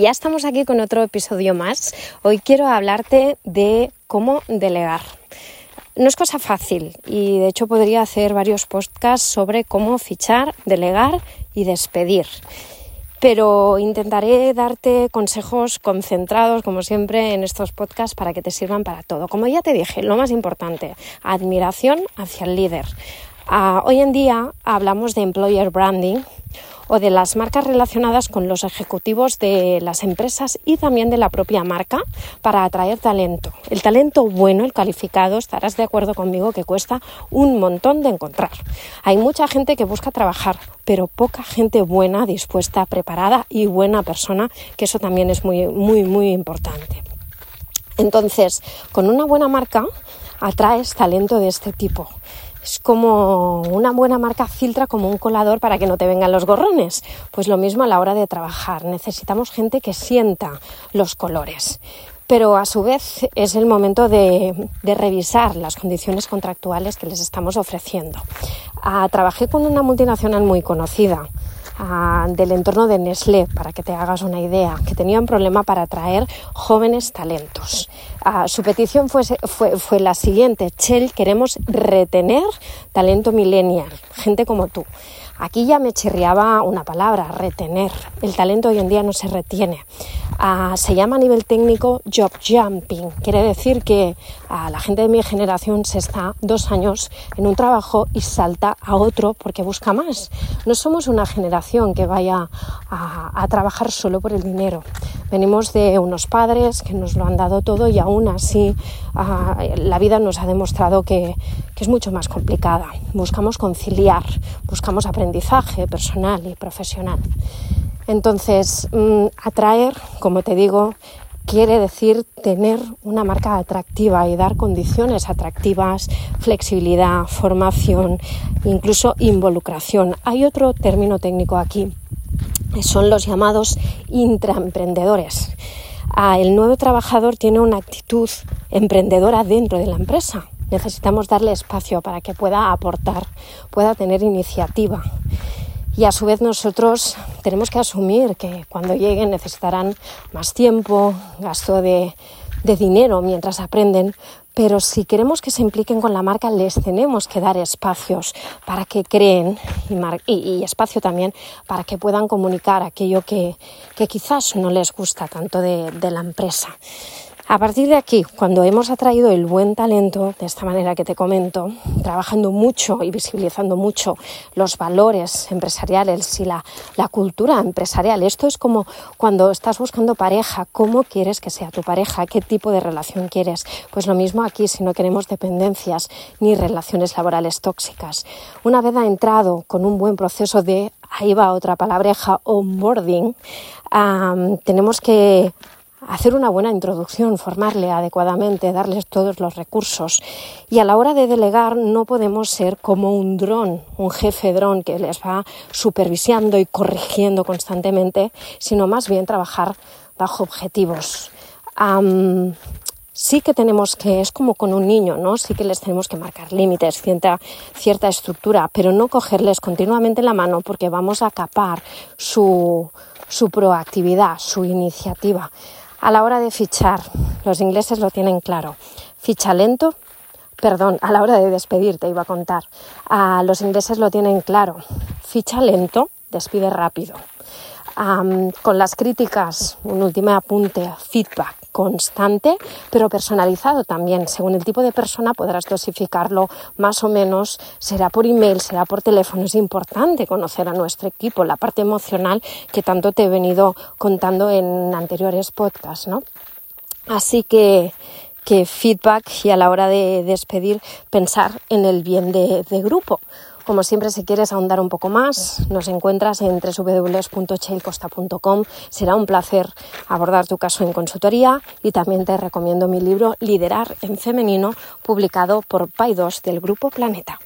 ya estamos aquí con otro episodio más. Hoy quiero hablarte de cómo delegar. No es cosa fácil y de hecho podría hacer varios podcasts sobre cómo fichar, delegar y despedir. Pero intentaré darte consejos concentrados, como siempre, en estos podcasts para que te sirvan para todo. Como ya te dije, lo más importante, admiración hacia el líder. Ah, hoy en día hablamos de employer branding o de las marcas relacionadas con los ejecutivos de las empresas y también de la propia marca para atraer talento. El talento bueno, el calificado, estarás de acuerdo conmigo que cuesta un montón de encontrar. Hay mucha gente que busca trabajar, pero poca gente buena, dispuesta, preparada y buena persona, que eso también es muy, muy, muy importante. Entonces, con una buena marca atraes talento de este tipo es como una buena marca filtra como un colador para que no te vengan los gorrones. Pues lo mismo a la hora de trabajar. Necesitamos gente que sienta los colores. Pero a su vez es el momento de, revisar las condiciones contractuales que les estamos ofreciendo. Ah, trabajé con una multinacional muy conocida del entorno de Nestlé, para que te hagas una idea, que tenía un problema para atraer jóvenes talentos. su petición fue, fue, fue la siguiente, Chell, queremos retener talento millennial, gente como tú. Aquí ya me chirriaba una palabra, retener. El talento hoy en día no se retiene. Ah, se llama a nivel técnico job jumping. Quiere decir que a la gente de mi generación se está dos años en un trabajo y salta a otro porque busca más. No somos una generación que vaya a, trabajar solo por el dinero. Venimos de unos padres que nos lo han dado todo y aún así ah, la vida nos ha demostrado que, es mucho más complicada. Buscamos conciliar, buscamos aprendizaje personal y profesional. Entonces, mm, atraer, como te digo, quiere decir tener una marca atractiva y dar condiciones atractivas, flexibilidad, formación, incluso involucración. Hay otro término técnico aquí, son los llamados intraemprendedores. Ah, el nuevo trabajador tiene una actitud emprendedora dentro de la empresa necesitamos darle espacio para que pueda aportar, pueda tener iniciativa. Y a su vez nosotros tenemos que asumir que cuando lleguen necesitarán más tiempo, gasto de, dinero mientras aprenden, pero si queremos que se impliquen con la marca, les tenemos que dar espacios para que creen y, espacio también para que puedan comunicar aquello que, quizás no les gusta tanto de la empresa. A partir de aquí, cuando hemos atraído el buen talento, de esta manera que te comento, trabajando mucho y visibilizando mucho los valores empresariales y la, cultura empresarial, esto es como cuando estás buscando pareja, ¿cómo quieres que sea tu pareja? ¿Qué tipo de relación quieres? Pues lo mismo aquí, si no queremos dependencias ni relaciones laborales tóxicas. Una vez ha entrado con un buen proceso de, ahí va otra palabreja, onboarding, tenemos que hacer una buena introducción, formarle adecuadamente, darles todos los recursos. Y a la hora de delegar no podemos ser como un dron, un jefe dron que les va supervisando y corrigiendo constantemente, sino más bien trabajar bajo objetivos. sí que tenemos que, es como con un niño, ¿no? Sí que les tenemos que marcar límites, cierta, estructura, pero no cogerles continuamente la mano porque vamos a capar su, su proactividad, su iniciativa. A la hora de fichar, los ingleses lo tienen claro. Ficha lento, perdón, a la hora de despedir, te iba a contar. A los ingleses lo tienen claro. Ficha lento, despide rápido. con las críticas, un último apunte, feedback constante, pero personalizado también. Según el tipo de persona podrás dosificarlo más o menos, será por email, será por teléfono. Es importante conocer a nuestro equipo, la parte emocional que tanto te he venido contando en anteriores podcasts, ¿no? Así que, que feedback y a la hora de despedir pensar en el bien de, de grupo. Como siempre, si quieres ahondar un poco más, nos encuentras en www.chailcosta.com. Será un placer abordar tu caso en consultoría y también te recomiendo mi libro Liderar en Femenino, publicado por Paidos del Grupo Planeta.